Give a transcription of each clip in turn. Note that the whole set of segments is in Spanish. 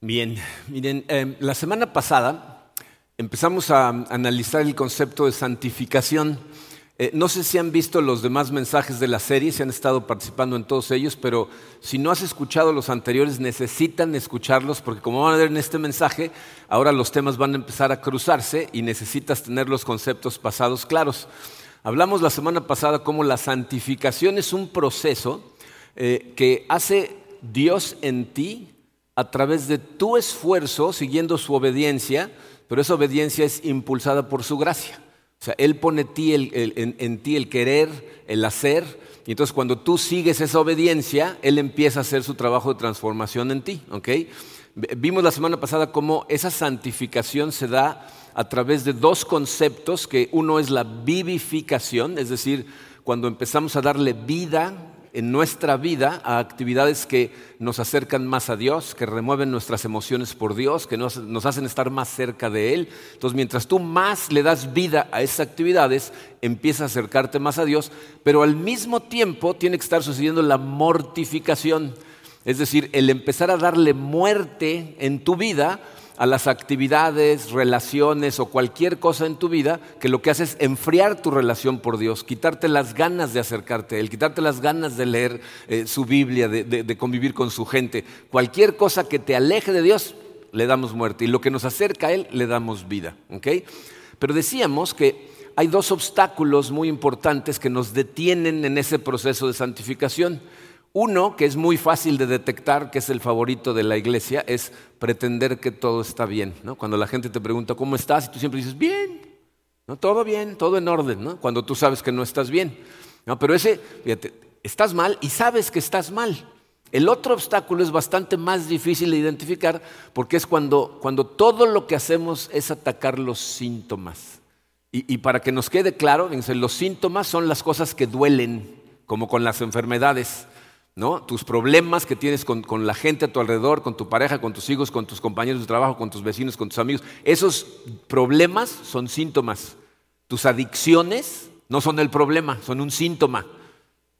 Bien, miren, eh, la semana pasada empezamos a analizar el concepto de santificación. Eh, no sé si han visto los demás mensajes de la serie, si han estado participando en todos ellos, pero si no has escuchado los anteriores, necesitan escucharlos porque como van a ver en este mensaje, ahora los temas van a empezar a cruzarse y necesitas tener los conceptos pasados claros. Hablamos la semana pasada cómo la santificación es un proceso eh, que hace Dios en ti a través de tu esfuerzo, siguiendo su obediencia, pero esa obediencia es impulsada por su gracia. O sea, Él pone en, ti el querer, el hacer, y entonces cuando tú sigues esa obediencia, Él empieza a hacer su trabajo de transformación en ti. Vimos la semana pasada cómo esa santificación se da a través de dos conceptos, que uno es la vivificación, es decir, cuando empezamos a darle vida en nuestra vida a actividades que nos acercan más a Dios, que remueven nuestras emociones por Dios, que nos, hacen estar más cerca de Él. Entonces, mientras tú más le das vida a esas actividades, empieza a acercarte más a Dios, pero al mismo tiempo tiene que estar sucediendo la mortificación, es decir, el empezar a darle muerte en tu vida a las actividades, relaciones o cualquier cosa en tu vida que lo que hace es enfriar tu relación por Dios, quitarte las ganas de acercarte a Él, quitarte las ganas de leer eh, su Biblia, de, convivir con su gente. Cualquier cosa que te aleje de Dios, le damos muerte. Y lo que nos acerca a Él, le damos vida. Pero decíamos que hay dos obstáculos muy importantes que nos detienen en ese proceso de santificación. Uno, que es muy fácil de detectar, que es el favorito de la iglesia, es pretender que todo está bien. Cuando la gente te pregunta, ¿cómo estás? Y tú siempre dices, bien, todo bien, todo en orden, cuando tú sabes que no estás bien. Pero ese, fíjate, estás mal y sabes que estás mal. El otro obstáculo es bastante más difícil de identificar porque es cuando, cuando todo lo que hacemos es atacar los síntomas. Y, y para que nos quede claro, los síntomas son las cosas que duelen, como con las enfermedades. Tus problemas que tienes con, la gente a tu alrededor, con tu pareja, con tus hijos, con tus compañeros de trabajo, con tus vecinos, con tus amigos. Esos problemas son síntomas. Tus adicciones no son el problema, son un síntoma.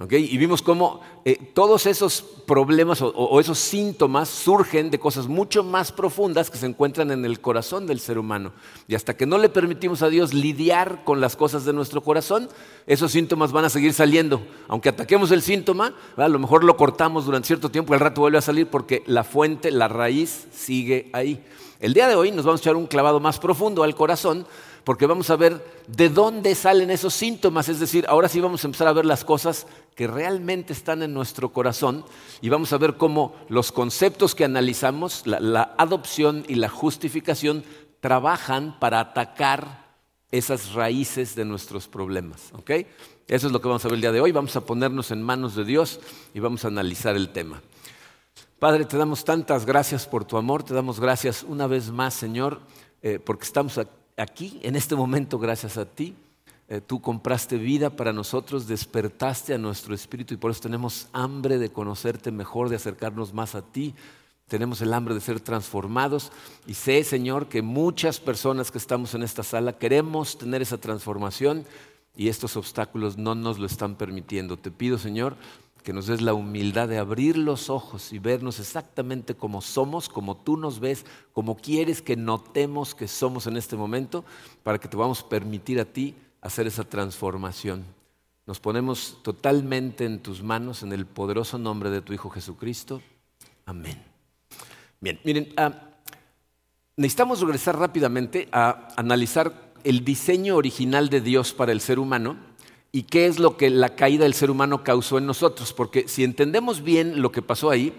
Y vimos cómo eh, todos esos problemas o, esos síntomas surgen de cosas mucho más profundas que se encuentran en el corazón del ser humano. Y hasta que no le permitimos a Dios lidiar con las cosas de nuestro corazón, esos síntomas van a seguir saliendo. Aunque ataquemos el síntoma, a lo mejor lo cortamos durante cierto tiempo al rato vuelve a salir porque la fuente, la raíz sigue ahí. El día de hoy nos vamos a echar un clavado más profundo al corazón porque vamos a ver de dónde salen esos síntomas, es decir, ahora sí vamos a empezar a ver las cosas que realmente están en nuestro corazón y vamos a ver cómo los conceptos que analizamos, la, adopción y la justificación, trabajan para atacar esas raíces de nuestros problemas. Eso es lo que vamos a ver el día de hoy. Vamos a ponernos en manos de Dios y vamos a analizar el tema. Padre, te damos tantas gracias por tu amor, te damos gracias una vez más, Señor, eh, porque estamos aquí en este momento, gracias a ti. Eh, tú compraste vida para nosotros, despertaste a nuestro espíritu y por eso tenemos hambre de conocerte mejor, de acercarnos más a ti. Tenemos el hambre de ser transformados y sé, Señor, que muchas personas que estamos en esta sala queremos tener esa transformación y estos obstáculos no nos lo están permitiendo. Te pido, Señor, que nos des la humildad de abrir los ojos y vernos exactamente como somos, como tú nos ves, como quieres que notemos que somos en este momento, para que te a permitir a ti hacer esa transformación. Nos ponemos totalmente en tus manos, en el poderoso nombre de tu Hijo Jesucristo. Amén. Bien, miren, ah, necesitamos regresar rápidamente a analizar el diseño original de Dios para el ser humano y qué es lo que la caída del ser humano causó en nosotros. Porque si entendemos bien lo que pasó ahí,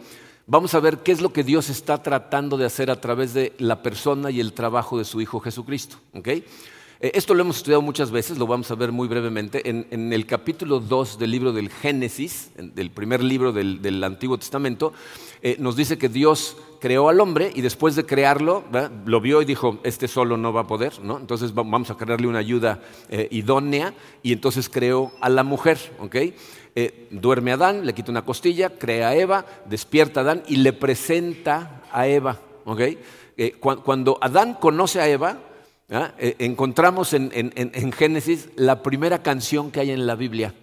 vamos a ver qué es lo que Dios está tratando de hacer a través de la persona y el trabajo de su Hijo Jesucristo. ¿okay? Eh, esto lo hemos estudiado muchas veces, lo vamos a ver muy brevemente. En, el capítulo 2 del libro del Génesis, del primer libro del, Antiguo Testamento, eh, nos dice que Dios creó al hombre y después de crearlo, lo vio y dijo, este solo no va a poder, ¿no? entonces vamos a crearle una ayuda eh, idónea y entonces creó a la mujer. duerme a Adán, le quita una costilla, crea a Eva, despierta a Adán y le presenta a Eva. cuando Adán conoce a Eva, ¿Ah? Eh, encontramos en, Génesis la primera canción que hay en la Biblia.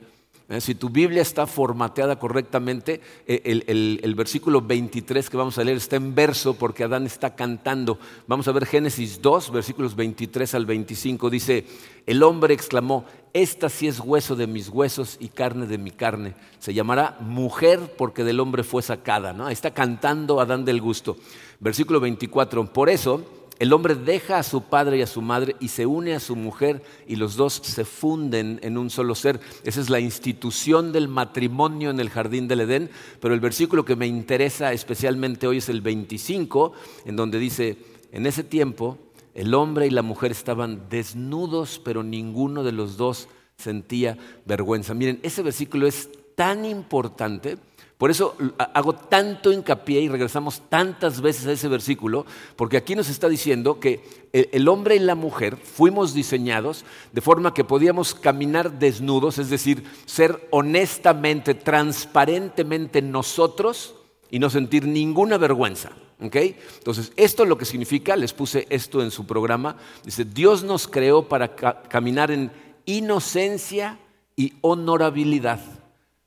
¿eh? Si tu Biblia está formateada correctamente, eh, el, versículo 23 que vamos a leer está en verso porque Adán está cantando. Vamos a ver Génesis 2, versículos 23 al 25. Dice, el hombre exclamó, esta sí es hueso de mis huesos y carne de mi carne. Se llamará mujer porque del hombre fue sacada. ¿no? está cantando Adán del gusto. Versículo 24, por eso el hombre deja a su padre y a su madre y se une a su mujer y los dos se funden en un solo ser. Esa es la institución del matrimonio en el jardín del Edén. Pero el versículo que me interesa especialmente hoy es el 25, en donde dice, en ese tiempo el hombre y la mujer estaban desnudos, pero ninguno de los dos sentía vergüenza. Miren, ese versículo es tan importante por eso hago tanto hincapié y regresamos tantas veces a ese versículo, porque aquí nos está diciendo que el hombre y la mujer fuimos diseñados de forma que podíamos caminar desnudos, es decir, ser honestamente, transparentemente nosotros y no sentir ninguna vergüenza. Entonces, esto es lo que significa, les puse esto en su programa, dice, Dios nos creó para caminar en inocencia y honorabilidad.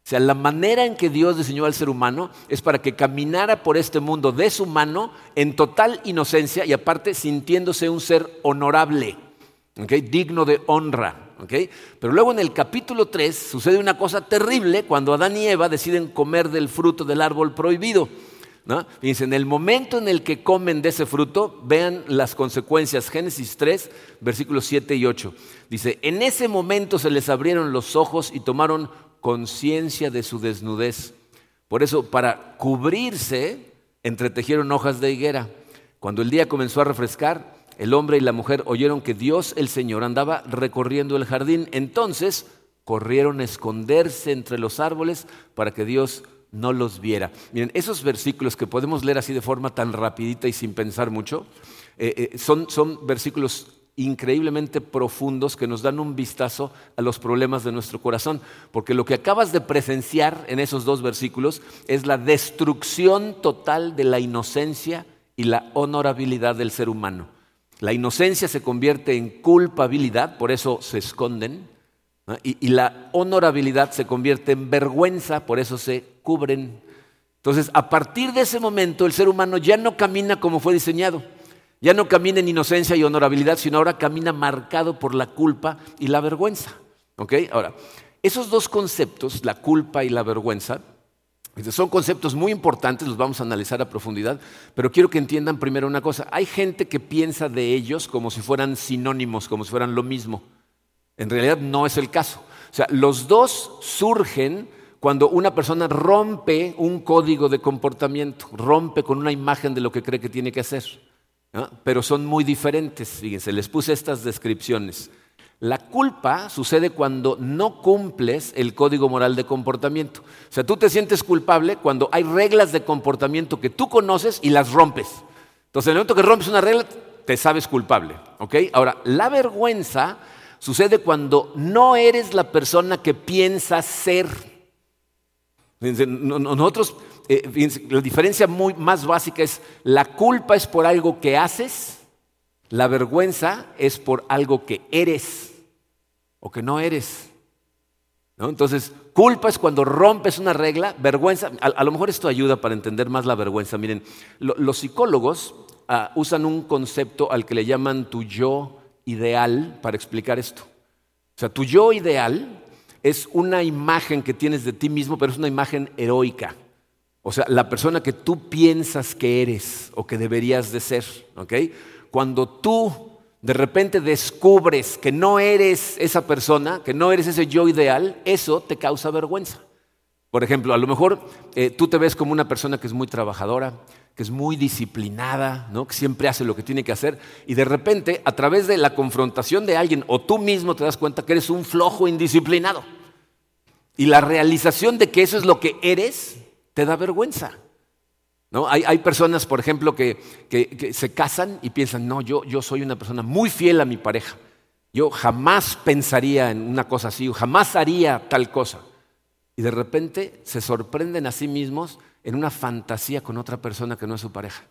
O sea, la manera en que Dios diseñó al ser humano es para que caminara por este mundo de su mano en total inocencia y aparte sintiéndose un ser honorable, digno de honra. Pero luego en el capítulo 3 sucede una cosa terrible cuando Adán y Eva deciden comer del fruto del árbol prohibido. Fíjense, en el momento en el que comen de ese fruto, vean las consecuencias. Génesis 3, versículos 7 y 8. Dice, en ese momento se les abrieron los ojos y tomaron conciencia de su desnudez. Por eso, para cubrirse, entretejieron hojas de higuera. Cuando el día comenzó a refrescar, el hombre y la mujer oyeron que Dios el Señor andaba recorriendo el jardín. Entonces corrieron a esconderse entre los árboles para que Dios no los viera. Miren, esos versículos que podemos leer así de forma tan rapidita y sin pensar mucho, eh, eh, son, son versículos increíblemente profundos que nos dan un vistazo a los problemas de nuestro corazón. Porque lo que acabas de presenciar en esos dos versículos es la destrucción total de la inocencia y la honorabilidad del ser humano. La inocencia se convierte en culpabilidad, por eso se esconden, y, y la honorabilidad se convierte en vergüenza, por eso se cubren. Entonces, a partir de ese momento, el ser humano ya no camina como fue diseñado. Ya no camina en inocencia y honorabilidad, sino ahora camina marcado por la culpa y la vergüenza. ¿Ok? Ahora, esos dos conceptos, la culpa y la vergüenza, son conceptos muy importantes, los vamos a analizar a profundidad, pero quiero que entiendan primero una cosa. Hay gente que piensa de ellos como si fueran sinónimos, como si fueran lo mismo. En realidad no es el caso. O sea, los dos surgen cuando una persona rompe un código de comportamiento, rompe con una imagen de lo que cree que tiene que hacer pero son muy diferentes. Fíjense, les puse estas descripciones. La culpa sucede cuando no cumples el código moral de comportamiento. O sea, tú te sientes culpable cuando hay reglas de comportamiento que tú conoces y las rompes. Entonces, en el momento que rompes una regla, te sabes culpable. Ahora, la vergüenza sucede cuando no eres la persona que piensas ser. Nosotros eh, la diferencia muy, más básica es, la culpa es por algo que haces, la vergüenza es por algo que eres o que no eres. Entonces, culpa es cuando rompes una regla, vergüenza, a, lo mejor esto ayuda para entender más la vergüenza. Miren, los psicólogos ah, usan un concepto al que le llaman tu yo ideal para explicar esto. O sea, tu yo ideal es una imagen que tienes de ti mismo, pero es una imagen heroica. O sea, la persona que tú piensas que eres o que deberías de ser. ¿ok? Cuando tú de repente descubres que no eres esa persona, que no eres ese yo ideal, eso te causa vergüenza. Por ejemplo, a lo mejor eh, tú te ves como una persona que es muy trabajadora, que es muy disciplinada, ¿no? que siempre hace lo que tiene que hacer, y de repente, a través de la confrontación de alguien, o tú mismo te das cuenta que eres un flojo indisciplinado. Y la realización de que eso es lo que eres, te da vergüenza. ¿No? Hay, personas, por ejemplo, que, se casan y piensan, no, yo, yo soy una persona muy fiel a mi pareja. Yo jamás pensaría en una cosa así, jamás haría tal cosa. Y de repente se sorprenden a sí mismos en una fantasía con otra persona que no es su pareja.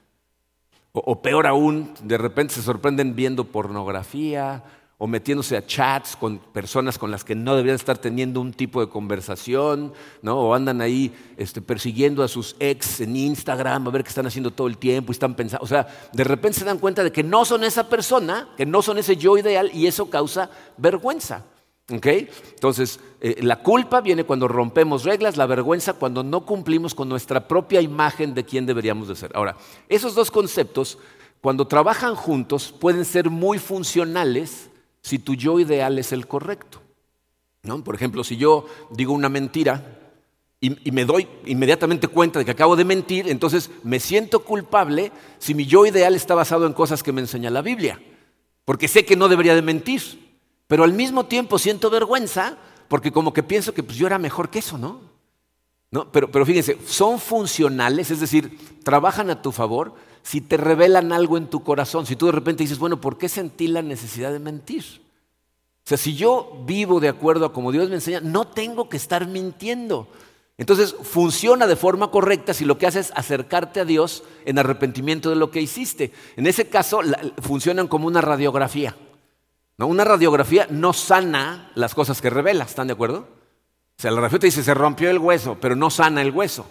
O, peor aún, de repente se sorprenden viendo pornografía o metiéndose a chats con personas con las que no deberían estar teniendo un tipo de conversación, ¿no? o andan ahí este, persiguiendo a sus ex en Instagram a ver qué están haciendo todo el tiempo y están pensando, o sea, de repente se dan cuenta de que no son esa persona, que no son ese yo ideal y eso causa vergüenza. Entonces, eh, la culpa viene cuando rompemos reglas, la vergüenza cuando no cumplimos con nuestra propia imagen de quién deberíamos de ser. Ahora, esos dos conceptos, cuando trabajan juntos, pueden ser muy funcionales si tu yo ideal es el correcto. ¿no? Por ejemplo, si yo digo una mentira y, me doy inmediatamente cuenta de que acabo de mentir, entonces me siento culpable si mi yo ideal está basado en cosas que me enseña la Biblia, porque sé que no debería de mentir, pero al mismo tiempo siento vergüenza porque como que pienso que pues, yo era mejor que eso, ¿no? ¿No? Pero, pero fíjense, son funcionales, es decir, trabajan a tu favor si te revelan algo en tu corazón, si tú de repente dices, bueno, ¿por qué sentí la necesidad de mentir? O sea, si yo vivo de acuerdo a como Dios me enseña, no tengo que estar mintiendo. Entonces funciona de forma correcta si lo que haces es acercarte a Dios en arrepentimiento de lo que hiciste. En ese caso funcionan como una radiografía. ¿no? Una radiografía no sana las cosas que revela, ¿están de acuerdo? O sea, la radiografía te dice se rompió el hueso, pero no sana el hueso.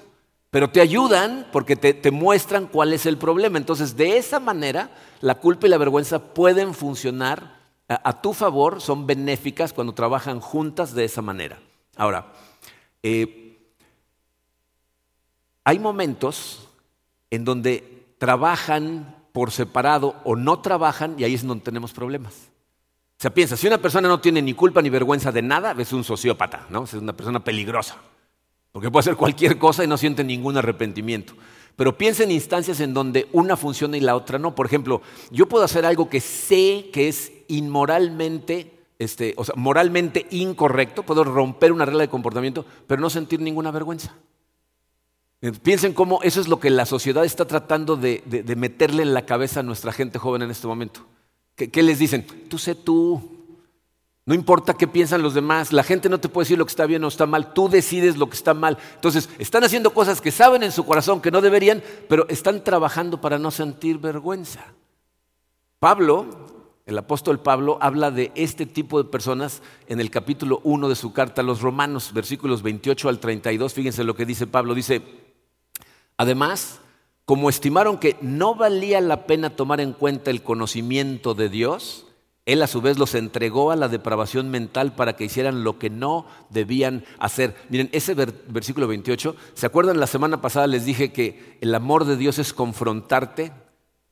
Pero te ayudan porque te, muestran cuál es el problema. Entonces, de esa manera, la culpa y la vergüenza pueden funcionar a, tu favor, son benéficas cuando trabajan juntas de esa manera. Ahora, eh, hay momentos en donde trabajan por separado o no trabajan y ahí es donde tenemos problemas. O sea, piensa, si una persona no tiene ni culpa ni vergüenza de nada, es un sociópata, ¿no? Es una persona peligrosa porque puede hacer cualquier cosa y no siente ningún arrepentimiento. Pero piensa en instancias en donde una funciona y la otra no. Por ejemplo, yo puedo hacer algo que sé que es inmoralmente, este, o sea, moralmente incorrecto, puedo romper una regla de comportamiento, pero no sentir ninguna vergüenza. Piensen cómo eso es lo que la sociedad está tratando de, meterle en la cabeza a nuestra gente joven en este momento. ¿Qué les dicen? Tú sé tú, no importa qué piensan los demás, la gente no te puede decir lo que está bien o está mal, tú decides lo que está mal. Entonces, están haciendo cosas que saben en su corazón que no deberían, pero están trabajando para no sentir vergüenza. Pablo, el apóstol Pablo, habla de este tipo de personas en el capítulo 1 de su carta a los romanos, versículos 28 al 32. Fíjense lo que dice Pablo. Dice, además, como estimaron que no valía la pena tomar en cuenta el conocimiento de Dios, él a su vez los entregó a la depravación mental para que hicieran lo que no debían hacer. Miren, ese versículo 28, ¿se acuerdan? La semana pasada les dije que el amor de Dios es confrontarte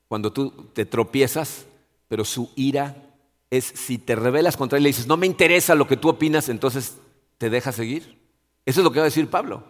cuando tú te tropiezas, pero su ira es si te rebelas contra él y le dices, no me interesa lo que tú opinas, entonces te deja seguir. Eso es lo que va a decir Pablo.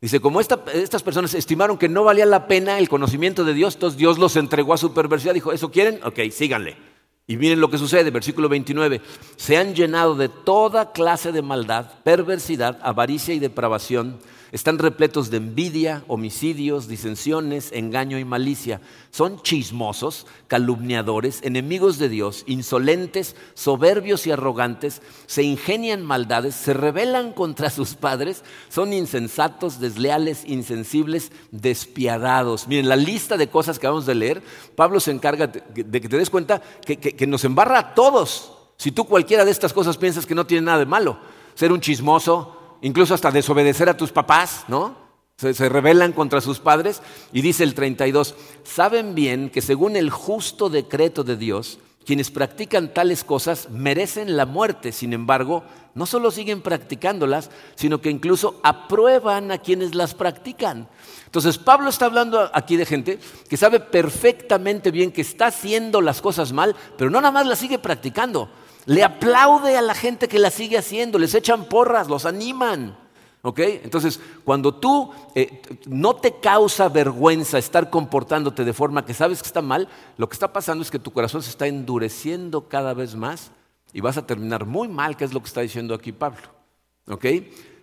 Dice, como estas personas estimaron que no valía la pena el conocimiento de Dios, entonces Dios los entregó a su perversidad. Dijo, ¿eso quieren? Ok, síganle. Y miren lo que sucede, versículo 29. Se han llenado de toda clase de maldad, perversidad, avaricia y depravación están repletos de envidia, homicidios, disensiones, engaño y malicia. Son chismosos, calumniadores, enemigos de Dios, insolentes, soberbios y arrogantes, se ingenian maldades, se rebelan contra sus padres, son insensatos, desleales, insensibles, despiadados. Miren, la lista de cosas que vamos de leer, Pablo se encarga de que te des cuenta que, que nos embarra a todos. Si tú cualquiera de estas cosas piensas que no tiene nada de malo, ser un chismoso, incluso hasta desobedecer a tus papás, ¿no? Se, rebelan contra sus padres. Y dice el 32, saben bien que según el justo decreto de Dios, quienes practican tales cosas merecen la muerte. Sin embargo, no solo siguen practicándolas, sino que incluso aprueban a quienes las practican. Entonces, Pablo está hablando aquí de gente que sabe perfectamente bien que está haciendo las cosas mal, pero no nada más las sigue practicando, le aplaude a la gente que la sigue haciendo, les echan porras, los animan. ¿Ok? Entonces, cuando tú eh, no te causa vergüenza estar comportándote de forma que sabes que está mal, lo que está pasando es que tu corazón se está endureciendo cada vez más y vas a terminar muy mal, que es lo que está diciendo aquí Pablo. ¿Ok?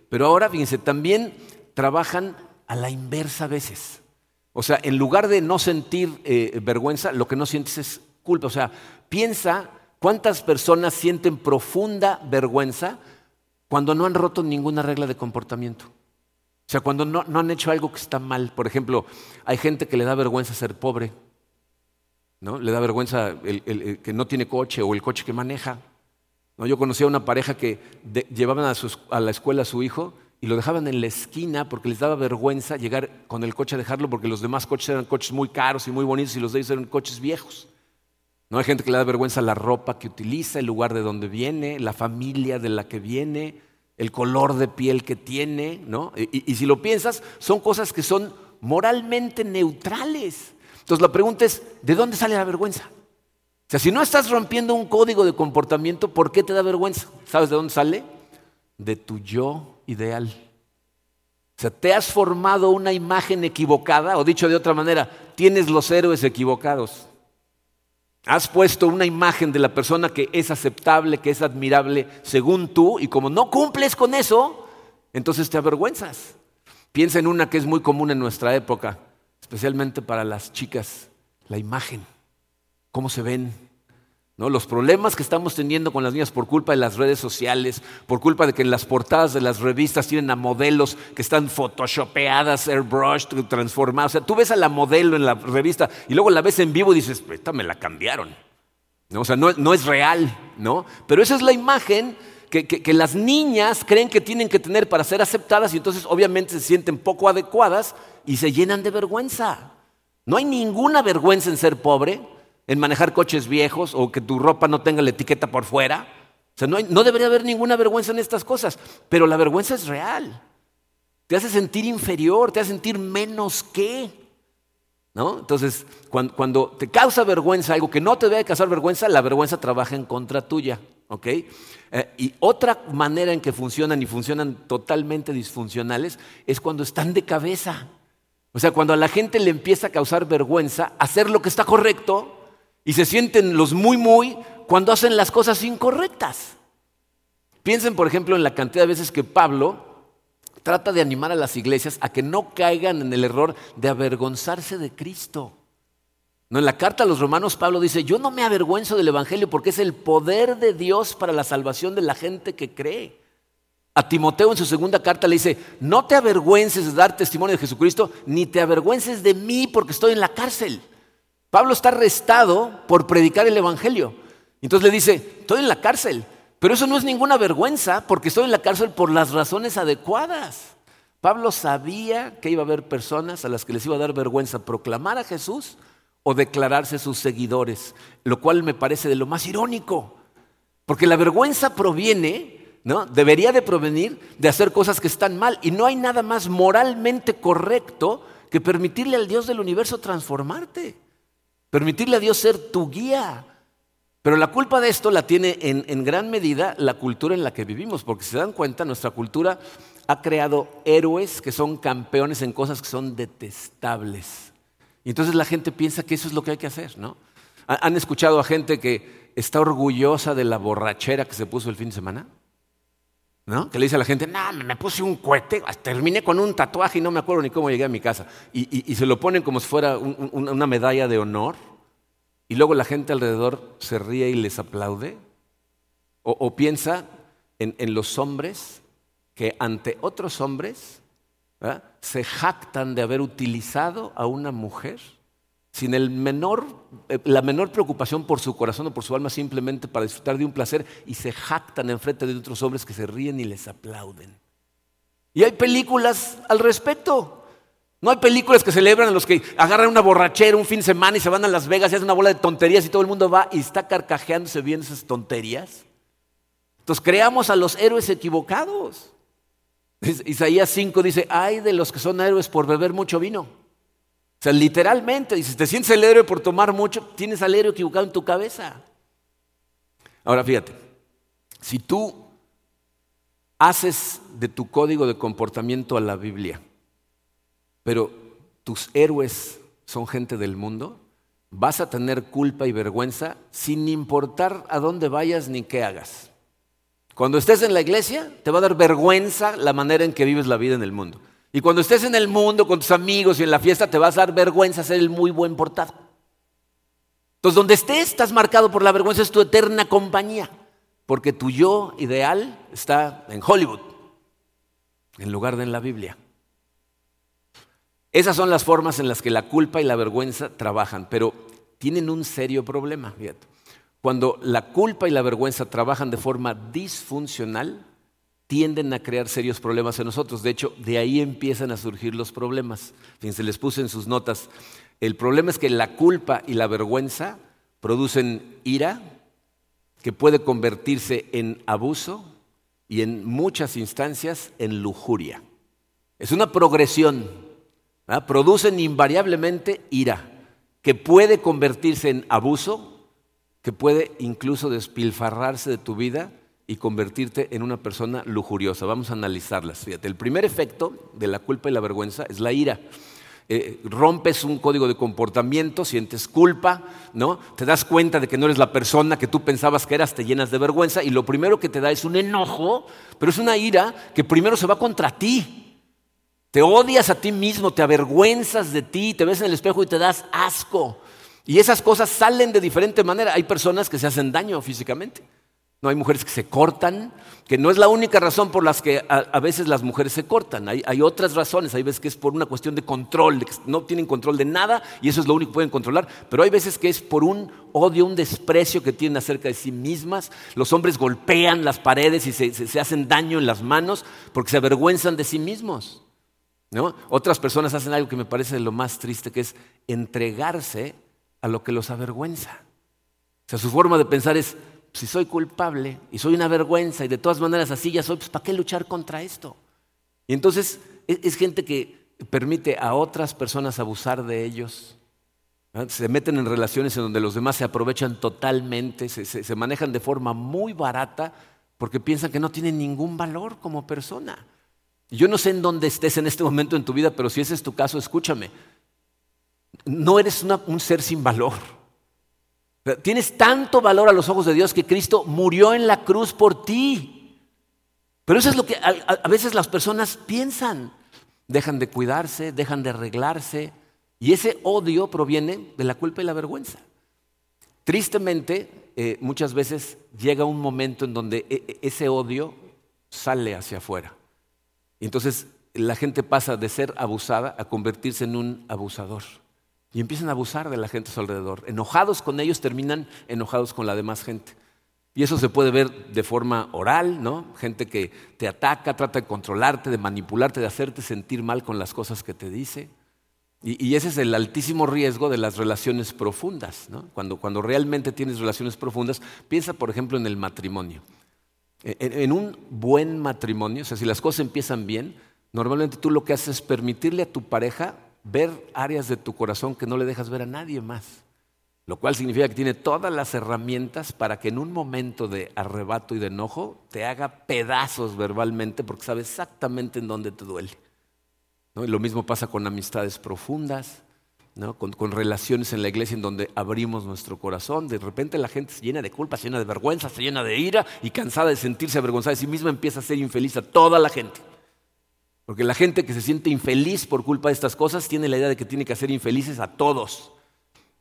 Pero ahora, fíjense, también trabajan a la inversa a veces. O sea, en lugar de no sentir eh, vergüenza, lo que no sientes es culpa. O sea, piensa ¿Cuántas personas sienten profunda vergüenza cuando no han roto ninguna regla de comportamiento? O sea, cuando no, han hecho algo que está mal. Por ejemplo, hay gente que le da vergüenza ser pobre, ¿no? Le da vergüenza el, que no tiene coche o el coche que maneja. ¿No? Yo conocía una pareja que llevaban a, a la escuela a su hijo y lo dejaban en la esquina porque les daba vergüenza llegar con el coche a dejarlo porque los demás coches eran coches muy caros y muy bonitos y los de ellos eran coches viejos. No hay gente que le da vergüenza la ropa que utiliza, el lugar de donde viene, la familia de la que viene, el color de piel que tiene, ¿no? Y, si lo piensas, son cosas que son moralmente neutrales. Entonces la pregunta es, ¿de dónde sale la vergüenza? O sea, si no estás rompiendo un código de comportamiento, ¿por qué te da vergüenza? ¿Sabes de dónde sale? De tu yo ideal. O sea, te has formado una imagen equivocada, o dicho de otra manera, tienes los héroes equivocados. Has puesto una imagen de la persona que es aceptable, que es admirable según tú, y como no cumples con eso, entonces te avergüenzas. Piensa en una que es muy común en nuestra época, especialmente para las chicas, la imagen, cómo se ven, los problemas que estamos teniendo con las niñas por culpa de las redes sociales, por culpa de que las portadas de las revistas tienen a modelos que están photoshopeadas, airbrushed, transformadas. O sea, tú ves a la modelo en la revista y luego la ves en vivo y dices, esta me la cambiaron. O sea, no, es real, ¿no? Pero esa es la imagen que, que las niñas creen que tienen que tener para ser aceptadas y entonces obviamente se sienten poco adecuadas y se llenan de vergüenza. No hay ninguna vergüenza en ser pobre en manejar coches viejos o que tu ropa no tenga la etiqueta por fuera. O sea, no, debería haber ninguna vergüenza en estas cosas, pero la vergüenza es real. Te hace sentir inferior, te hace sentir menos que. ¿No? Entonces, cuando, te causa vergüenza algo que no te debe causar vergüenza, la vergüenza trabaja en contra tuya. ¿ok? Eh, y otra manera en que funcionan y funcionan totalmente disfuncionales es cuando están de cabeza. O sea, cuando a la gente le empieza a causar vergüenza hacer lo que está correcto y se sienten los muy, muy cuando hacen las cosas incorrectas. Piensen, por ejemplo, en la cantidad de veces que Pablo trata de animar a las iglesias a que no caigan en el error de avergonzarse de Cristo. No, en la carta a los romanos Pablo dice, yo no me avergüenzo del Evangelio porque es el poder de Dios para la salvación de la gente que cree. A Timoteo en su segunda carta le dice, no te avergüences de dar testimonio de Jesucristo, ni te avergüences de mí porque estoy en la cárcel. Pablo está arrestado por predicar el Evangelio. Entonces le dice, estoy en la cárcel, pero eso no es ninguna vergüenza porque estoy en la cárcel por las razones adecuadas. Pablo sabía que iba a haber personas a las que les iba a dar vergüenza proclamar a Jesús o declararse sus seguidores, lo cual me parece de lo más irónico, porque la vergüenza proviene, ¿no? Debería de provenir de hacer cosas que están mal y no hay nada más moralmente correcto que permitirle al Dios del universo transformarte. Permitirle a Dios ser tu guía. Pero la culpa de esto la tiene en, gran medida la cultura en la que vivimos, porque si se dan cuenta, nuestra cultura ha creado héroes que son campeones en cosas que son detestables. Y entonces la gente piensa que eso es lo que hay que hacer, ¿no? ¿Han escuchado a gente que está orgullosa de la borrachera que se puso el fin de semana? ¿No? Que le dice a la gente, no, me puse un cohete, terminé con un tatuaje y no me acuerdo ni cómo llegué a mi casa. Y, se lo ponen como si fuera una medalla de honor. Y luego la gente alrededor se ríe y les aplaude. O, piensa en, los hombres que ante otros hombres se jactan de haber utilizado a una mujer sin el menor, eh, la menor preocupación por su corazón o por su alma, simplemente para disfrutar de un placer y se jactan enfrente de otros hombres que se ríen y les aplauden. Y hay películas al respecto. No hay películas que celebran a los que agarran una borrachera un fin de semana y se van a Las Vegas y hacen una bola de tonterías y todo el mundo va y está carcajeándose viendo esas tonterías. Entonces creamos a los héroes equivocados. Isaías 5 dice, ay de los que son héroes por beber mucho vino. O sea, literalmente, dices, te sientes el héroe por tomar mucho, tienes al héroe equivocado en tu cabeza. Ahora fíjate, si tú haces de tu código de comportamiento a la Biblia, pero tus héroes son gente del mundo, vas a tener culpa y vergüenza sin importar a dónde vayas ni qué hagas. Cuando estés en la iglesia, te va a dar vergüenza la manera en que vives la vida en el mundo. Y cuando estés en el mundo con tus amigos y en la fiesta, te vas a dar vergüenza ser el muy buen portado. Entonces, donde estés, estás marcado por la vergüenza, es tu eterna compañía. Porque tu yo ideal está en Hollywood, en lugar de en la Biblia. Esas son las formas en las que la culpa y la vergüenza trabajan, pero tienen un serio problema. Cuando la culpa y la vergüenza trabajan de forma disfuncional, tienden a crear serios problemas en nosotros. De hecho, de ahí empiezan a surgir los problemas. Fíjense, les puse en sus notas. El problema es que la culpa y la vergüenza producen ira, que puede convertirse en abuso y en muchas instancias en lujuria. Es una progresión. Producen invariablemente ira, que puede convertirse en abuso, que puede incluso despilfarrarse de tu vida y convertirte en una persona lujuriosa. Vamos a analizarlas. Fíjate, el primer efecto de la culpa y la vergüenza es la ira. Eh, rompes un código de comportamiento, sientes culpa, ¿no? Te das cuenta de que no eres la persona que tú pensabas que eras, te llenas de vergüenza y lo primero que te da es un enojo, pero es una ira que primero se va contra ti. Te odias a ti mismo, te avergüenzas de ti, te ves en el espejo y te das asco. Y esas cosas salen de diferente manera. Hay personas que se hacen daño físicamente. No hay mujeres que se cortan, que no es la única razón por las que a, veces las mujeres se cortan. Hay, otras razones, hay veces que es por una cuestión de control, que no tienen control de nada y eso es lo único que pueden controlar. Pero hay veces que es por un odio, un desprecio que tienen acerca de sí mismas. Los hombres golpean las paredes y se, se hacen daño en las manos porque se avergüenzan de sí mismos. ¿no? Otras personas hacen algo que me parece lo más triste, que es entregarse a lo que los avergüenza. O sea, su forma de pensar es, si soy culpable y soy una vergüenza y de todas maneras así ya soy, pues ¿para qué luchar contra esto? Y entonces es, gente que permite a otras personas abusar de ellos. Se meten en relaciones en donde los demás se aprovechan totalmente, se, manejan de forma muy barata porque piensan que no tienen ningún valor como persona. Yo no sé en dónde estés en este momento en tu vida, pero si ese es tu caso, escúchame. No eres un ser sin valor. Tienes tanto valor a los ojos de Dios que Cristo murió en la cruz por ti. Pero eso es lo que a, veces las personas piensan. Dejan de cuidarse, dejan de arreglarse. Y ese odio proviene de la culpa y la vergüenza. Tristemente, eh, muchas veces llega un momento en donde e, e, ese odio sale hacia afuera. Y entonces la gente pasa de ser abusada a convertirse en un abusador. Y empiezan a abusar de la gente a su alrededor. Enojados con ellos terminan enojados con la demás gente. Y eso se puede ver de forma oral, ¿no? Gente que te ataca, trata de controlarte, de manipularte, de hacerte sentir mal con las cosas que te dice. Y, ese es el altísimo riesgo de las relaciones profundas, ¿no? Cuando, cuando realmente tienes relaciones profundas, piensa por ejemplo en el matrimonio. En, en un buen matrimonio, o sea, si las cosas empiezan bien, normalmente tú lo que haces es permitirle a tu pareja ver áreas de tu corazón que no le dejas ver a nadie más. Lo cual significa que tiene todas las herramientas para que en un momento de arrebato y de enojo te haga pedazos verbalmente porque sabe exactamente en dónde te duele. Y lo mismo pasa con amistades profundas, con, con, relaciones en la iglesia en donde abrimos nuestro corazón. De repente la gente se llena de culpa, se llena de vergüenza, se llena de ira y cansada de sentirse avergonzada de sí misma empieza a ser infeliz a toda la gente. Porque la gente que se siente infeliz por culpa de estas cosas tiene la idea de que tiene que hacer infelices a todos.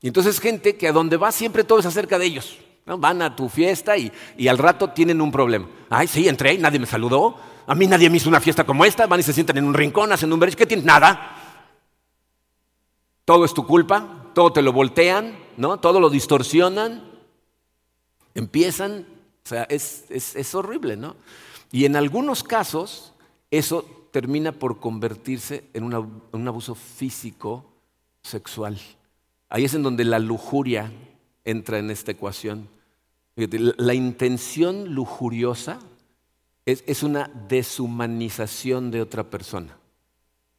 Y entonces gente que a donde va siempre todo es acerca de ellos. Van a tu fiesta y, al rato tienen un problema. Ay, sí, entré y nadie me saludó. A mí nadie me hizo una fiesta como esta. Van y se sientan en un rincón, hacen un berrinche. ¿Qué tienes? Nada. Todo es tu culpa. Todo te lo voltean, ¿no? Todo lo distorsionan. Empiezan. O sea, es, es horrible, ¿no? Y en algunos casos, eso termina por convertirse en, un abuso físico sexual. Ahí es en donde la lujuria entra en esta ecuación. La intención lujuriosa es, una deshumanización de otra persona.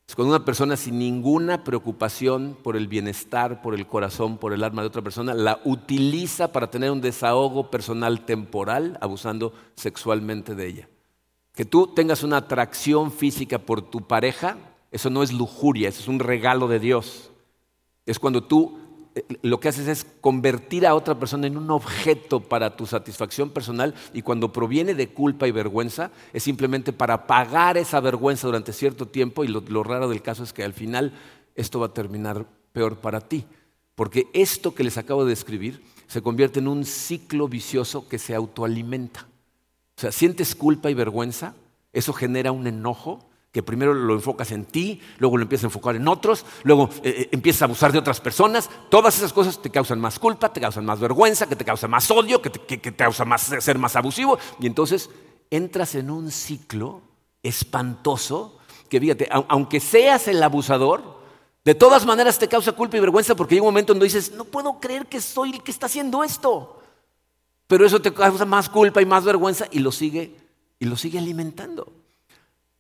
Es cuando una persona sin ninguna preocupación por el bienestar, por el corazón, por el alma de otra persona, la utiliza para tener un desahogo personal temporal, abusando sexualmente de ella. Que tú tengas una atracción física por tu pareja, eso no es lujuria, eso es un regalo de Dios. Es cuando tú eh, lo que haces es convertir a otra persona en un objeto para tu satisfacción personal y cuando proviene de culpa y vergüenza es simplemente para pagar esa vergüenza durante cierto tiempo y lo, lo raro del caso es que al final esto va a terminar peor para ti. Porque esto que les acabo de describir se convierte en un ciclo vicioso que se autoalimenta. O sea, sientes culpa y vergüenza, eso genera un enojo, que primero lo enfocas en ti, luego lo empiezas a enfocar en otros, luego eh, eh, empiezas a abusar de otras personas. Todas esas cosas te causan más culpa, te causan más vergüenza, que te causan más odio, que te, que, causa más ser más abusivo. Y entonces entras en un ciclo espantoso que, fíjate, aunque seas el abusador, de todas maneras te causa culpa y vergüenza porque hay un momento donde dices, no puedo creer que soy el que está haciendo esto. Pero eso te causa más culpa y más vergüenza y lo sigue, y lo sigue alimentando.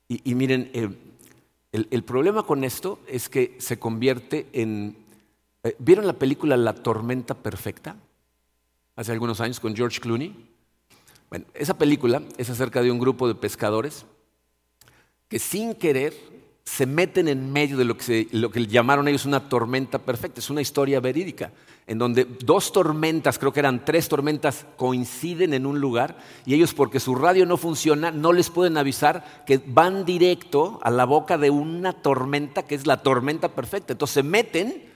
Y, miren, eh, el, problema con esto es que se convierte en... Eh, ¿Vieron la película La tormenta perfecta? Hace algunos años con George Clooney. Bueno, esa película es acerca de un grupo de pescadores que sin querer se meten en medio de lo que, lo que llamaron ellos una tormenta perfecta. Es una historia verídica, en donde dos tormentas, creo que eran tres tormentas, coinciden en un lugar y ellos porque su radio no funciona, no les pueden avisar que van directo a la boca de una tormenta que es la tormenta perfecta. Entonces se meten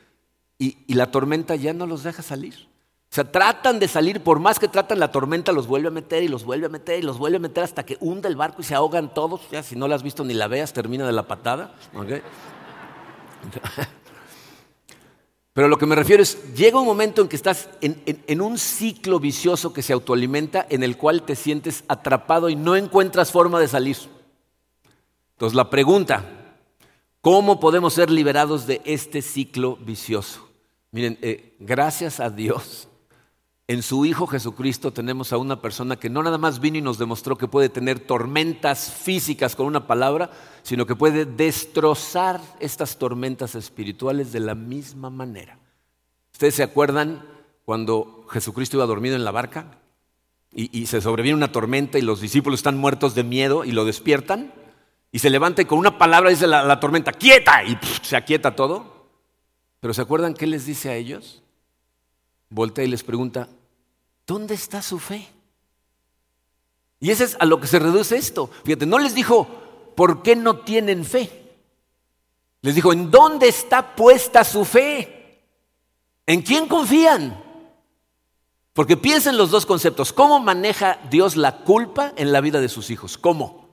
y la tormenta ya no los deja salir. O sea, tratan de salir, por más que tratan la tormenta, los vuelve a meter y los vuelve a meter y los vuelve a meter hasta que hunde el barco y se ahogan todos. Ya, si no la has visto ni la veas, termina de la patada. Pero lo que me refiero es, llega un momento en que estás en, un ciclo vicioso que se autoalimenta, en el cual te sientes atrapado y no encuentras forma de salir. Entonces la pregunta, ¿cómo podemos ser liberados de este ciclo vicioso? Miren, eh, gracias a Dios en su Hijo Jesucristo tenemos a una persona que no nada más vino y nos demostró que puede tener tormentas físicas con una palabra, sino que puede destrozar estas tormentas espirituales de la misma manera. ¿Ustedes se acuerdan cuando Jesucristo iba dormido en la barca y, se sobreviene una tormenta y los discípulos están muertos de miedo y lo despiertan? Y se levanta y con una palabra dice la, tormenta, quieta, y se aquieta todo. Pero ¿se acuerdan qué les dice a ellos? Voltea y les pregunta, ¿dónde está su fe? Y ese es a lo que se reduce esto. Fíjate, no les dijo, ¿por qué no tienen fe? Les dijo, ¿en dónde está puesta su fe? ¿En quién confían? Porque piensen los dos conceptos. ¿Cómo maneja Dios la culpa en la vida de sus hijos? ¿Cómo?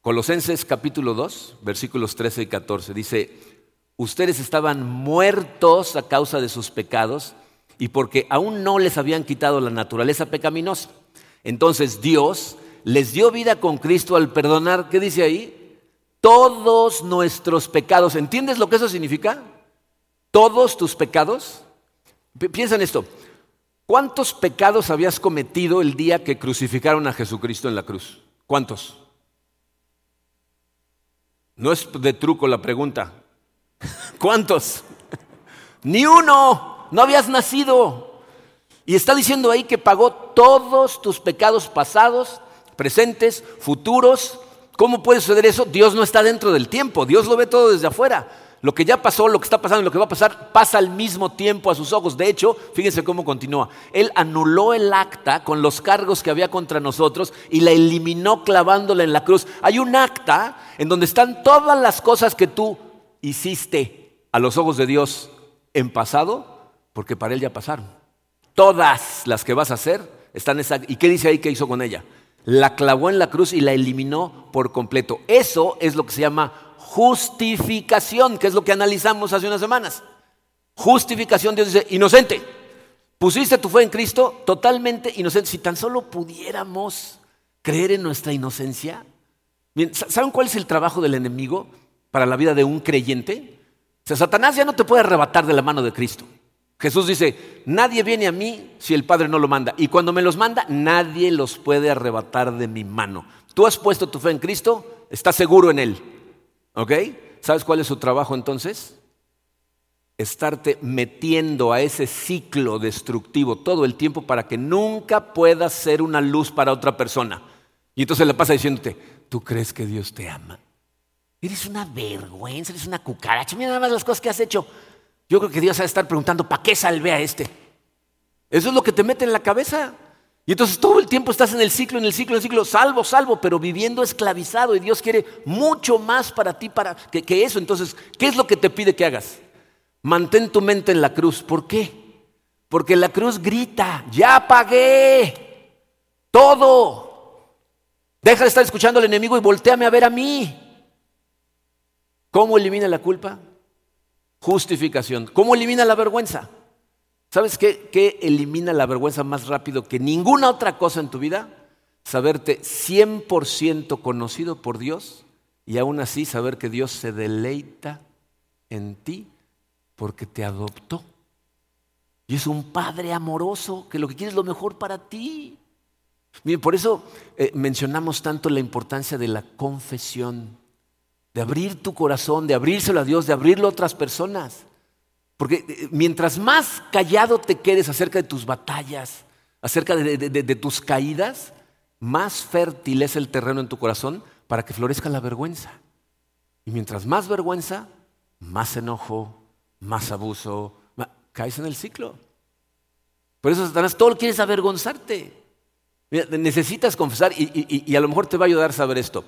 Colosenses capítulo 2, versículos 13 y 14. Dice, ustedes estaban muertos a causa de sus pecados y porque aún no les habían quitado la naturaleza pecaminosa. Entonces Dios les dio vida con Cristo al perdonar, ¿qué dice ahí? Todos nuestros pecados. ¿Entiendes lo que eso significa? Todos tus pecados. Piensa en esto. ¿Cuántos pecados habías cometido el día que crucificaron a Jesucristo en la cruz? ¿Cuántos? No es de truco la pregunta. ¿Cuántos? Ni uno no habías nacido. Y está diciendo ahí que pagó todos tus pecados pasados, presentes, futuros. ¿Cómo puede suceder eso? Dios no está dentro del tiempo, Dios lo ve todo desde afuera. Lo que ya pasó, lo que está pasando y lo que va a pasar pasa al mismo tiempo a sus ojos. De hecho, fíjense cómo continúa. Él anuló el acta con los cargos que había contra nosotros y la eliminó clavándola en la cruz. Hay un acta en donde están todas las cosas que tú hiciste a los ojos de Dios en pasado porque para él ya pasaron. Todas las que vas a hacer están esa ¿Y qué dice ahí que hizo con ella? La clavó en la cruz y la eliminó por completo. Eso es lo que se llama justificación, que es lo que analizamos hace unas semanas. Justificación, Dios dice, inocente. Pusiste tu fe en Cristo totalmente inocente. Si tan solo pudiéramos creer en nuestra inocencia. ¿saben cuál es el trabajo del enemigo para la vida de un creyente? O sea, Satanás ya no te puede arrebatar de la mano de Cristo. Jesús dice, nadie viene a mí si el Padre no lo manda. Y cuando me los manda, nadie los puede arrebatar de mi mano. Tú has puesto tu fe en Cristo, estás seguro en Él. ¿Ok? ¿Sabes cuál es su trabajo entonces? Estarte metiendo a ese ciclo destructivo todo el tiempo para que nunca puedas ser una luz para otra persona. Y entonces le pasa diciéndote, ¿tú crees que Dios te ama? Eres una vergüenza, eres una cucaracha. Mira nada más las cosas que has hecho. Yo creo que Dios va a estar preguntando, ¿para qué salvé a este? Eso es lo que te mete en la cabeza. Y entonces todo el tiempo estás en el ciclo, en el ciclo, en el ciclo, salvo, salvo, pero viviendo esclavizado. Y Dios quiere mucho más para ti para que, que eso. Entonces, ¿qué es lo que te pide que hagas? Mantén tu mente en la cruz. ¿Por qué? Porque la cruz grita, ya pagué todo. Deja de estar escuchando al enemigo y volteame a ver a mí. ¿Cómo elimina la culpa? Justificación. ¿Cómo elimina la vergüenza? ¿Sabes qué, qué elimina la vergüenza más rápido que ninguna otra cosa en tu vida? Saberte 100% conocido por Dios y aún así saber que Dios se deleita en ti porque te adoptó. Y es un padre amoroso que lo que quiere es lo mejor para ti. Miren, por eso eh, mencionamos tanto la importancia de la confesión, de abrir tu corazón, de abrírselo a Dios, de abrirlo a otras personas. Porque eh, mientras más callado te quedes acerca de tus batallas, acerca de tus caídas, más fértil es el terreno en tu corazón para que florezca la vergüenza. Y mientras más vergüenza, más enojo, más abuso, caes en el ciclo. Por eso Satanás todo quieres avergonzarte. necesitas confesar y, a lo mejor te va a ayudar a saber esto.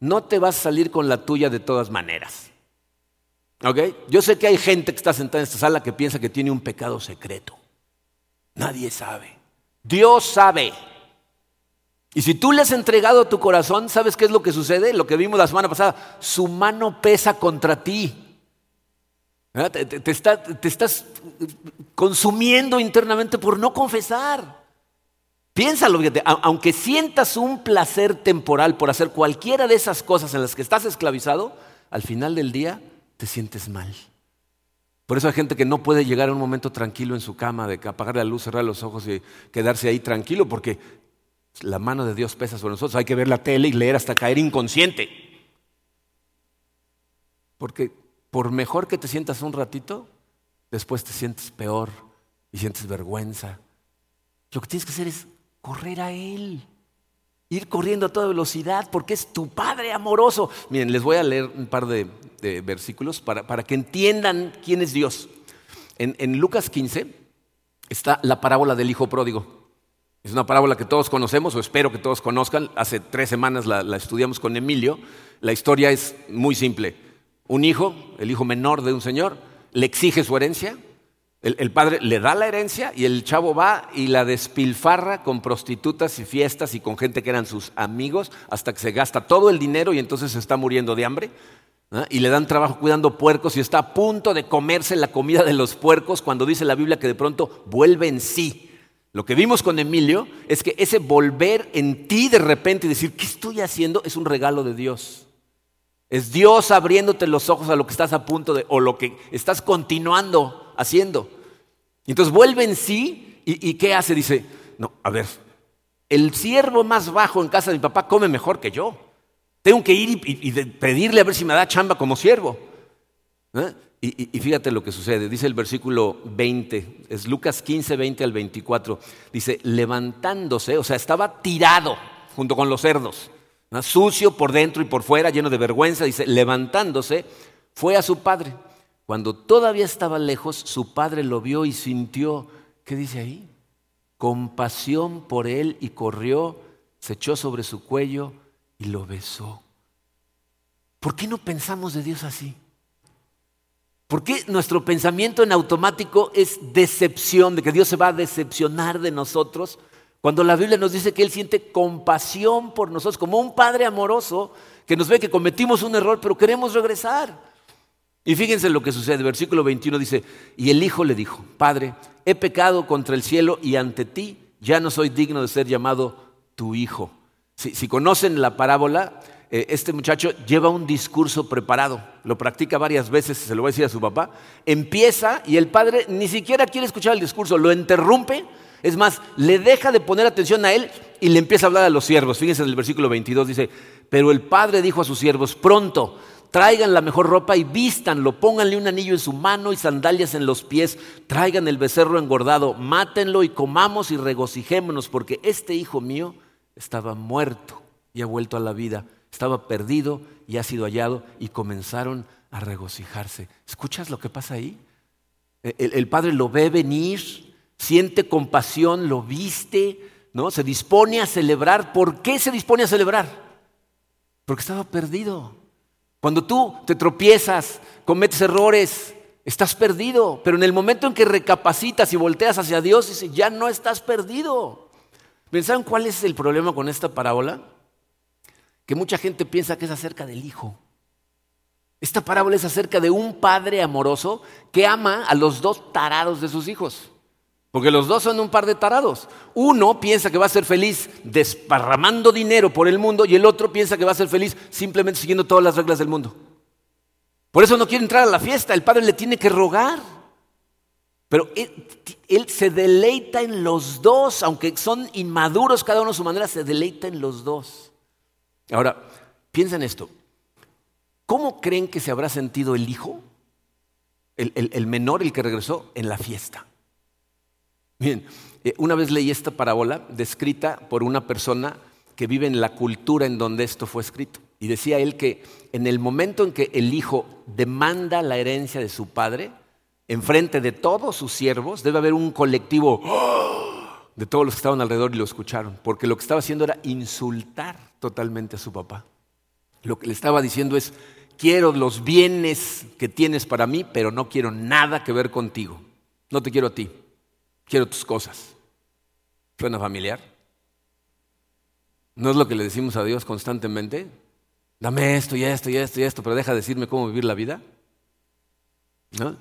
No te vas a salir con la tuya de todas maneras. ¿Ok? Yo sé que hay gente que está sentada en esta sala que piensa que tiene un pecado secreto. Nadie sabe. Dios sabe. Y si tú le has entregado tu corazón, ¿sabes qué es lo que sucede? Lo que vimos la semana pasada, su mano pesa contra ti. Te, estás consumiendo internamente por no confesar. Piénsalo, fíjate, aunque sientas un placer temporal por hacer cualquiera de esas cosas en las que estás esclavizado, al final del día te sientes mal. Por eso hay gente que no puede llegar a un momento tranquilo en su cama, de apagar la luz, cerrar los ojos y quedarse ahí tranquilo, porque la mano de Dios pesa sobre nosotros. Hay que ver la tele y leer hasta caer inconsciente. Porque por mejor que te sientas un ratito, después te sientes peor y sientes vergüenza. Lo que tienes que hacer es correr a Él. Ir corriendo a toda velocidad porque es tu Padre amoroso. Miren, les voy a leer un par de, versículos para, para, que entiendan quién es Dios. En, en Lucas 15 está la parábola del Hijo Pródigo. Es una parábola que todos conocemos, o espero que todos conozcan. Hace tres semanas la, estudiamos con Emilio. La historia es muy simple. Un hijo, el hijo menor de un señor, le exige su herencia. El, padre le da la herencia y el chavo va y la despilfarra con prostitutas y fiestas y con gente que eran sus amigos hasta que se gasta todo el dinero y entonces se está muriendo de hambre. Y le dan trabajo cuidando puercos y está a punto de comerse la comida de los puercos cuando dice la Biblia que de pronto vuelve en sí lo que vimos con Emilio es que ese volver en ti de repente y decir, ¿qué estoy haciendo? Es un regalo de Dios. Es Dios abriéndote los ojos a lo que estás a punto de, o lo que estás continuando haciendo. Y entonces vuelve en sí y, ¿qué hace? Dice, no, a ver, el siervo más bajo en casa de mi papá come mejor que yo. Tengo que ir y, pedirle a ver si me da chamba como siervo. ¿Eh? Y, fíjate lo que sucede, dice el versículo 20, es Lucas 15, 20 al 24, dice, levantándose, o sea, estaba tirado junto con los cerdos, sucio por dentro y por fuera, lleno de vergüenza, dice, levantándose, fue a su padre. Cuando todavía estaba lejos, su padre lo vio y sintió, ¿qué dice ahí? Compasión por él y corrió, se echó sobre su cuello y lo besó. ¿Por qué no pensamos de Dios así? ¿Por qué nuestro pensamiento en automático es decepción, de que Dios se va a decepcionar de nosotros? Cuando la Biblia nos dice que Él siente compasión por nosotros, como un Padre amoroso que nos ve que cometimos un error, pero queremos regresar. Y fíjense lo que sucede. Versículo 21 dice, y el Hijo le dijo, Padre, he pecado contra el cielo y ante ti ya no soy digno de ser llamado tu Hijo. Si, conocen la parábola, eh, este muchacho lleva un discurso preparado, lo practica varias veces, se lo va a decir a su papá, empieza y el padre ni siquiera quiere escuchar el discurso, lo interrumpe, es más, le deja de poner atención a él y le empieza a hablar a los siervos. Fíjense en el versículo 22, dice, pero el padre dijo a sus siervos, pronto, traigan la mejor ropa y vístanlo, pónganle un anillo en su mano y sandalias en los pies, traigan el becerro engordado, mátenlo y comamos y regocijémonos, porque este hijo mío estaba muerto y ha vuelto a la vida estaba perdido y ha sido hallado y comenzaron a regocijarse. ¿Escuchas lo que pasa ahí? El, padre lo ve venir, siente compasión, lo viste, ¿no? Se dispone a celebrar. ¿Por qué se dispone a celebrar? Porque estaba perdido. Cuando tú te tropiezas, cometes errores, estás perdido. Pero en el momento en que recapacitas y volteas hacia Dios, ya no estás perdido. ¿Pensaron cuál es el problema con esta parábola? que mucha gente piensa que es acerca del hijo. Esta parábola es acerca de un padre amoroso que ama a los dos tarados de sus hijos. Porque los dos son un par de tarados. Uno piensa que va a ser feliz desparramando dinero por el mundo y el otro piensa que va a ser feliz simplemente siguiendo todas las reglas del mundo. Por eso no quiere entrar a la fiesta. El padre le tiene que rogar. Pero él, se deleita en los dos, aunque son inmaduros cada uno a su manera, se deleita en los dos. Ahora, piensa en esto. ¿Cómo creen que se habrá sentido el hijo, el, menor, el que regresó, en la fiesta? Bien, eh, una vez leí esta parábola descrita por una persona que vive en la cultura en donde esto fue escrito. Y decía él que en el momento en que el hijo demanda la herencia de su padre, enfrente de todos sus siervos, debe haber un colectivo de todos los que estaban alrededor y lo escucharon, porque lo que estaba haciendo era insultar totalmente a su papá. Lo que le estaba diciendo es, quiero los bienes que tienes para mí, pero no quiero nada que ver contigo. No te quiero a ti, quiero tus cosas. ¿Suena familiar? ¿No es lo que le decimos a Dios constantemente? Dame esto y esto y esto y esto, pero deja de decirme cómo vivir la vida. ¿No?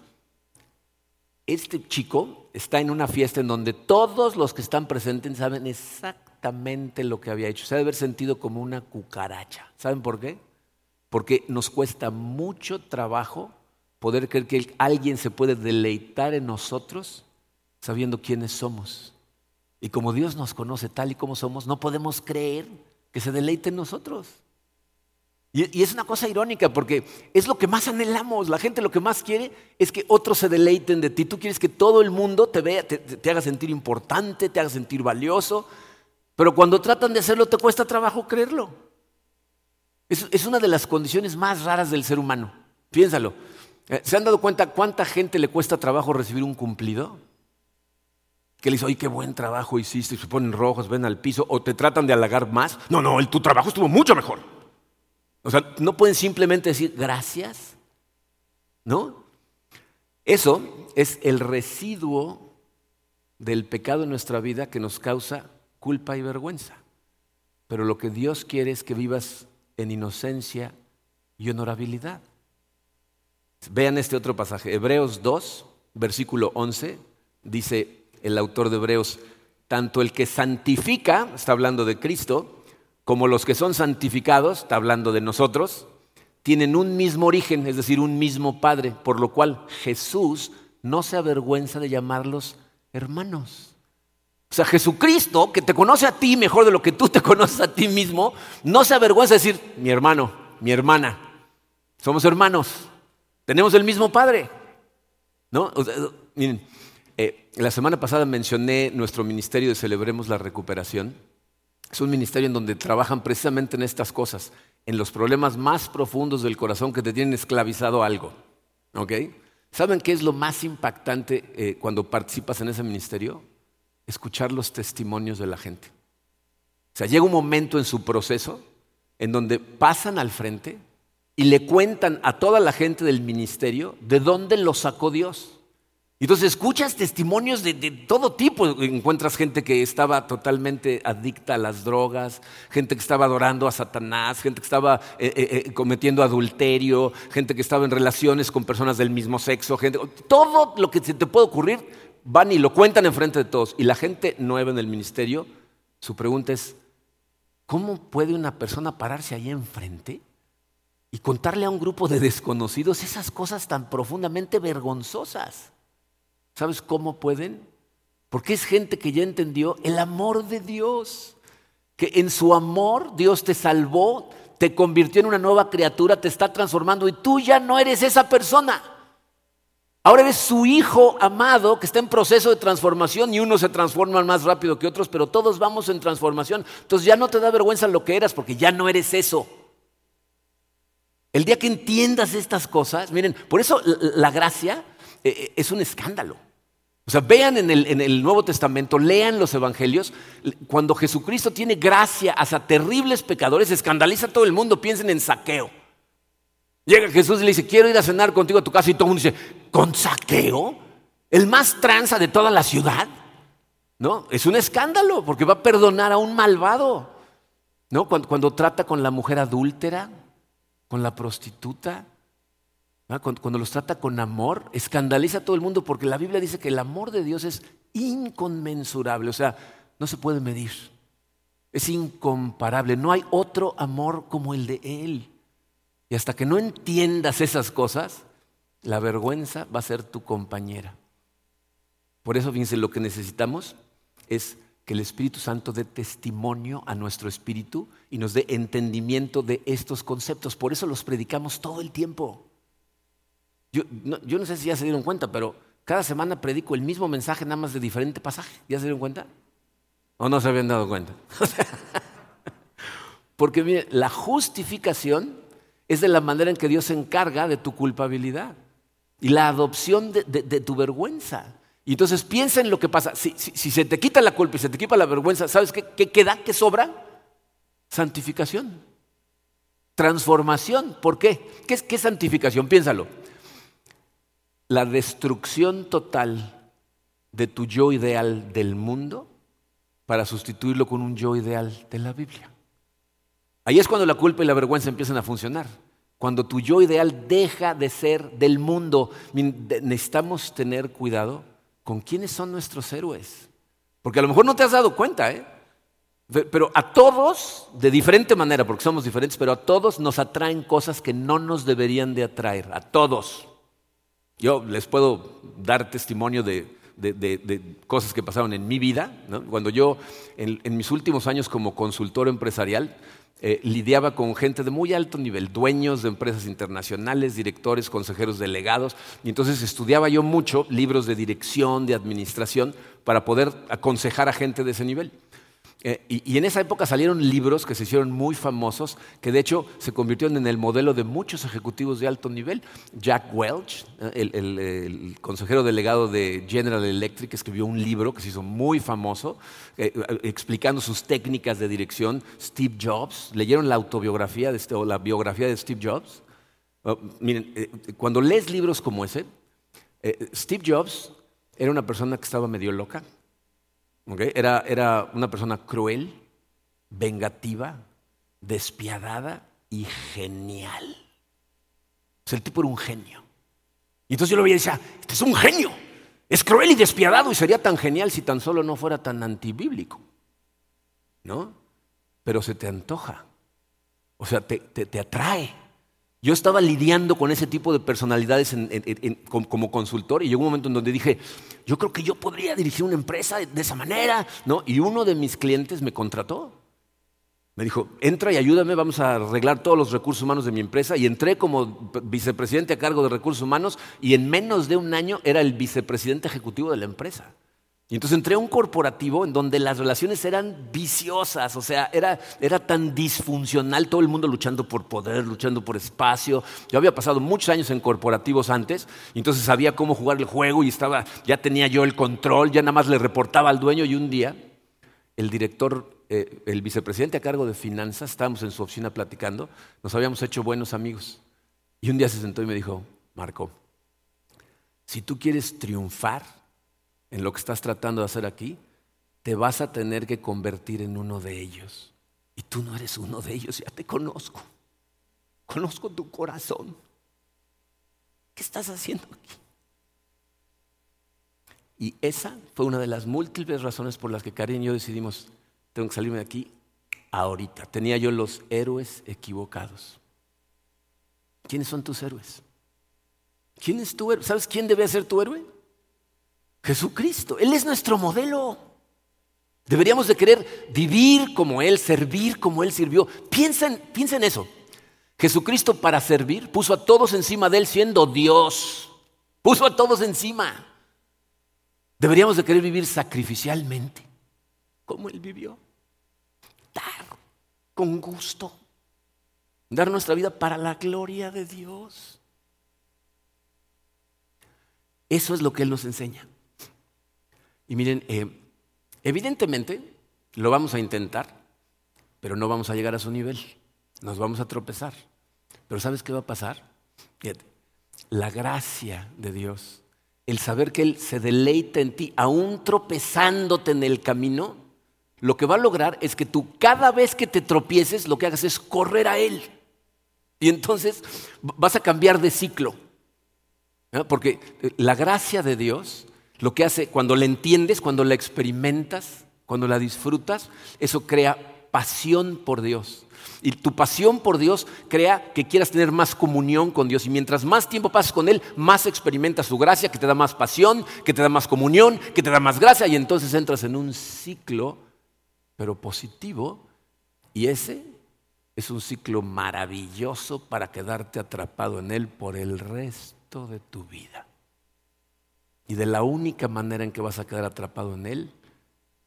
Este chico está en una fiesta en donde todos los que están presentes saben exactamente lo que había hecho. Se debe haber sentido como una cucaracha. ¿Saben por qué? Porque nos cuesta mucho trabajo poder creer que alguien se puede deleitar en nosotros sabiendo quiénes somos. Y como Dios nos conoce tal y como somos, no podemos creer que se deleite en nosotros. Y, es una cosa irónica porque es lo que más anhelamos. La gente lo que más quiere es que otros se deleiten de ti. Tú quieres que todo el mundo te vea, te, haga sentir importante, te haga sentir valioso. Pero cuando tratan de hacerlo te cuesta trabajo creerlo. Es, es una de las condiciones más raras del ser humano. Piénsalo. Eh, ¿Se han dado cuenta cuánta gente le cuesta trabajo recibir un cumplido? Que le dice, oye, qué buen trabajo hiciste, y se ponen rojos, ven al piso, o te tratan de halagar más. No, no, tu trabajo estuvo mucho mejor. O sea, no pueden simplemente decir gracias, ¿no? Eso es el residuo del pecado en nuestra vida que nos causa culpa y vergüenza. Pero lo que Dios quiere es que vivas en inocencia y honorabilidad. Vean este otro pasaje, Hebreos 2, versículo 11, dice el autor de Hebreos, tanto el que santifica, está hablando de Cristo, como los que son santificados, está hablando de nosotros, tienen un mismo origen, es decir, un mismo Padre, por lo cual Jesús no se avergüenza de llamarlos hermanos. O sea, Jesucristo, que te conoce a ti mejor de lo que tú te conoces a ti mismo, no se avergüenza de decir, mi hermano, mi hermana, somos hermanos, tenemos el mismo Padre. ¿No? miren, eh, la semana pasada mencioné nuestro ministerio de Celebremos la Recuperación. Es un ministerio en donde trabajan precisamente en estas cosas, en los problemas más profundos del corazón que te tienen esclavizado algo. ¿Ok? ¿Saben qué es lo más impactante eh, cuando participas en ese ministerio? Escuchar los testimonios de la gente. O sea, llega un momento en su proceso en donde pasan al frente y le cuentan a toda la gente del ministerio de dónde lo sacó Dios. Entonces escuchas testimonios de, todo tipo. Encuentras gente que estaba totalmente adicta a las drogas, gente que estaba adorando a Satanás, gente que estaba eh, eh, eh, cometiendo adulterio, gente que estaba en relaciones con personas del mismo sexo, gente, todo lo que se te puede ocurrir, van y lo cuentan enfrente de todos. Y la gente nueva en el ministerio, su pregunta es, ¿cómo puede una persona pararse ahí enfrente y contarle a un grupo de desconocidos esas cosas tan profundamente vergonzosas? ¿Sabes cómo pueden? Porque es gente que ya entendió el amor de Dios, que en su amor Dios te salvó, te convirtió en una nueva criatura, te está transformando y tú ya no eres esa persona. Ahora eres su hijo amado que está en proceso de transformación y unos se transforman más rápido que otros, pero todos vamos en transformación. Entonces ya no te da vergüenza lo que eras porque ya no eres eso. El día que entiendas estas cosas, miren, por eso la gracia eh, eh, es un escándalo. O sea, vean en el, Nuevo Testamento, lean los Evangelios, cuando Jesucristo tiene gracia hacia terribles pecadores, escandaliza a todo el mundo, piensen en saqueo. Llega Jesús y le dice, quiero ir a cenar contigo a tu casa y todo el mundo dice, ¿con saqueo? ¿El más tranza de toda la ciudad? No, es un escándalo porque va a perdonar a un malvado. ¿No? Cuando, cuando trata con la mujer adúltera, con la prostituta, Cuando, los trata con amor, escandaliza a todo el mundo porque la Biblia dice que el amor de Dios es inconmensurable, o sea, no se puede medir, es incomparable, no hay otro amor como el de Él. Y hasta que no entiendas esas cosas, la vergüenza va a ser tu compañera. Por eso, fíjense, lo que necesitamos es que el Espíritu Santo dé testimonio a nuestro espíritu y nos dé entendimiento de estos conceptos. Por eso los predicamos todo el tiempo. Yo no, sé si ya se dieron cuenta, pero cada semana predico el mismo mensaje, nada más de diferente pasaje. ¿Ya se dieron cuenta? ¿O no se habían dado cuenta? Porque mire, la justificación es de la manera en que Dios se encarga de tu culpabilidad y la adopción de, tu vergüenza. Y entonces piensa en lo que pasa. Si, se te quita la culpa y se te quita la vergüenza, ¿sabes qué, qué queda? ¿Qué sobra? Santificación. Transformación. ¿Por qué? ¿Qué es, qué santificación? Piénsalo. La destrucción total de tu yo ideal del mundo para sustituirlo con un yo ideal de la Biblia. Ahí es cuando la culpa y la vergüenza empiezan a funcionar. Cuando tu yo ideal deja de ser del mundo. Necesitamos tener cuidado con quiénes son nuestros héroes. Porque a lo mejor no te has dado cuenta, ¿eh? Pero a todos, de diferente manera, porque somos diferentes, pero a todos nos atraen cosas que no nos deberían de atraer. A todos. Yo les puedo dar testimonio de, cosas que pasaron en mi vida. Cuando yo, en mis últimos años como consultor empresarial, eh, lidiaba con gente de muy alto nivel, dueños de empresas internacionales, directores, consejeros delegados, y entonces estudiaba yo mucho libros de dirección, de administración, para poder aconsejar a gente de ese nivel. Eh, y, en esa época salieron libros que se hicieron muy famosos, que de hecho se convirtieron en el modelo de muchos ejecutivos de alto nivel. Jack Welch, eh, el, consejero delegado de General Electric, escribió un libro que se hizo muy famoso, eh, explicando sus técnicas de dirección. Steve Jobs, ¿leyeron la autobiografía de, este, o la biografía de Steve Jobs? Oh, miren, cuando lees libros como ese, Steve Jobs era una persona que estaba medio loca era, era una persona cruel, vengativa, despiadada y genial. el tipo era un genio. Y entonces yo lo veía y decía, este es un genio. Es cruel y despiadado y sería tan genial si tan solo no fuera tan antibíblico. ¿No? Pero se te antoja. O sea, te, te atrae. Yo estaba lidiando con ese tipo de personalidades como consultor y llegó un momento en donde dije, yo creo que yo podría dirigir una empresa de, esa manera, ¿no? Y uno de mis clientes me contrató. Me dijo, entra y ayúdame, vamos a arreglar todos los recursos humanos de mi empresa. Y entré como vicepresidente a cargo de recursos humanos y en menos de un año era el vicepresidente ejecutivo de la empresa. Y entonces entré a un corporativo en donde las relaciones eran viciosas, o sea, era, era tan disfuncional, todo el mundo luchando por poder, luchando por espacio. Yo había pasado muchos años en corporativos antes, y entonces sabía cómo jugar el juego y estaba, ya tenía yo el control, ya nada más le reportaba al dueño y un día el director, eh, el vicepresidente a cargo de finanzas, estábamos en su oficina platicando, nos habíamos hecho buenos amigos. Y un día se sentó y me dijo, Marco, si tú quieres triunfar, en lo que estás tratando de hacer aquí, te vas a tener que convertir en uno de ellos. Y tú no eres uno de ellos, ya te conozco. Conozco tu corazón. ¿Qué estás haciendo aquí? Y esa fue una de las múltiples razones por las que Karen y yo decidimos, tengo que salirme de aquí ahorita. Tenía yo los héroes equivocados. ¿Quiénes son tus héroes? ¿Quién es tu héroe? ¿Sabes quién debe ser tu héroe? Jesucristo. Él es nuestro modelo. Deberíamos de querer vivir como Él, servir como Él sirvió. Piensen, piensen eso. Jesucristo para servir puso a todos encima de Él siendo Dios. Puso a todos encima. Deberíamos de querer vivir sacrificialmente como Él vivió. Dar con gusto. Dar nuestra vida para la gloria de Dios. Eso es lo que Él nos enseña. Y miren, eh, evidentemente lo vamos a intentar, pero no vamos a llegar a su nivel. Nos vamos a tropezar. Pero ¿sabes qué va a pasar? La gracia de Dios, el saber que Él se deleita en ti, aún tropezándote en el camino, lo que va a lograr es que tú cada vez que te tropieces, lo que hagas es correr a Él. Y entonces vas a cambiar de ciclo. Porque eh, la gracia de Dios, lo que hace cuando la entiendes, cuando la experimentas, cuando la disfrutas, eso crea pasión por Dios. Y tu pasión por Dios crea que quieras tener más comunión con Dios. Y mientras más tiempo pasas con Él, más experimentas su gracia, que te da más pasión, que te da más comunión, que te da más gracia. Y entonces entras en un ciclo, pero positivo. Y ese es un ciclo maravilloso para quedarte atrapado en Él por el resto de tu vida. Y de la única manera en que vas a quedar atrapado en Él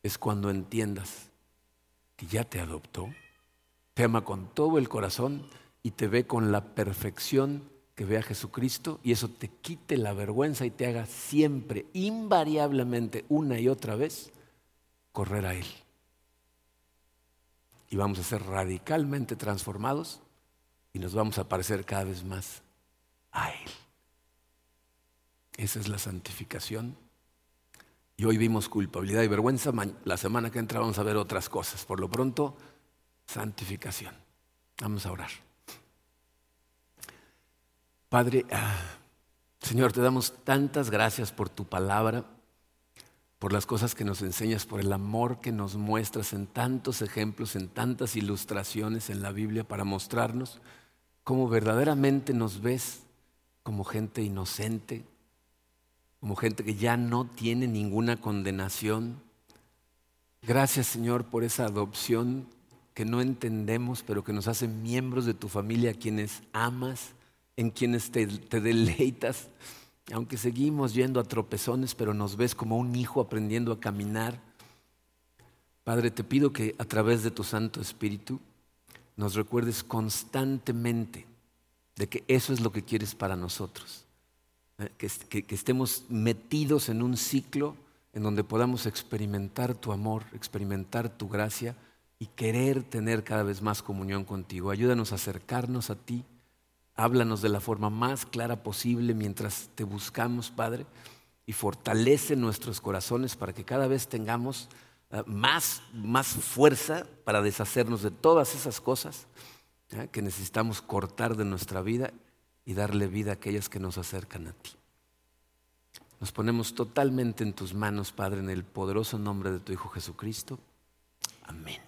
es cuando entiendas que ya te adoptó, te ama con todo el corazón y te ve con la perfección que ve a Jesucristo y eso te quite la vergüenza y te haga siempre, invariablemente, una y otra vez, correr a Él y vamos a ser radicalmente transformados y nos vamos a parecer cada vez más a Él. Esa es la santificación. Y hoy vimos culpabilidad y vergüenza. La semana que entra vamos a ver otras cosas. Por lo pronto, santificación. Vamos a orar. Padre, ah, Señor, te damos tantas gracias por tu palabra por las cosas que nos enseñas, por el amor que nos muestras en tantos ejemplos, en tantas ilustraciones en la Biblia para mostrarnos cómo verdaderamente nos ves como gente inocente, como gente que ya no tiene ninguna condenación. Gracias Señor por esa adopción que no entendemos, pero que nos hace miembros de tu familia, quienes amas, en quienes te, te deleitas aunque seguimos yendo a tropezones, pero nos ves como un hijo aprendiendo a caminar. Padre, te pido que a través de tu Santo Espíritu nos recuerdes constantemente de que eso es lo que quieres para nosotros. Que, estemos metidos en un ciclo en donde podamos experimentar tu amor, experimentar tu gracia y querer tener cada vez más comunión contigo. Ayúdanos a acercarnos a ti Háblanos de la forma más clara posible mientras te buscamos, Padre, y fortalece nuestros corazones para que cada vez tengamos eh, más, más fuerza para deshacernos de todas esas cosas que necesitamos cortar de nuestra vida y darle vida a aquellas que nos acercan a ti. Nos ponemos totalmente en tus manos, Padre, en el poderoso nombre de tu Hijo Jesucristo. Amén.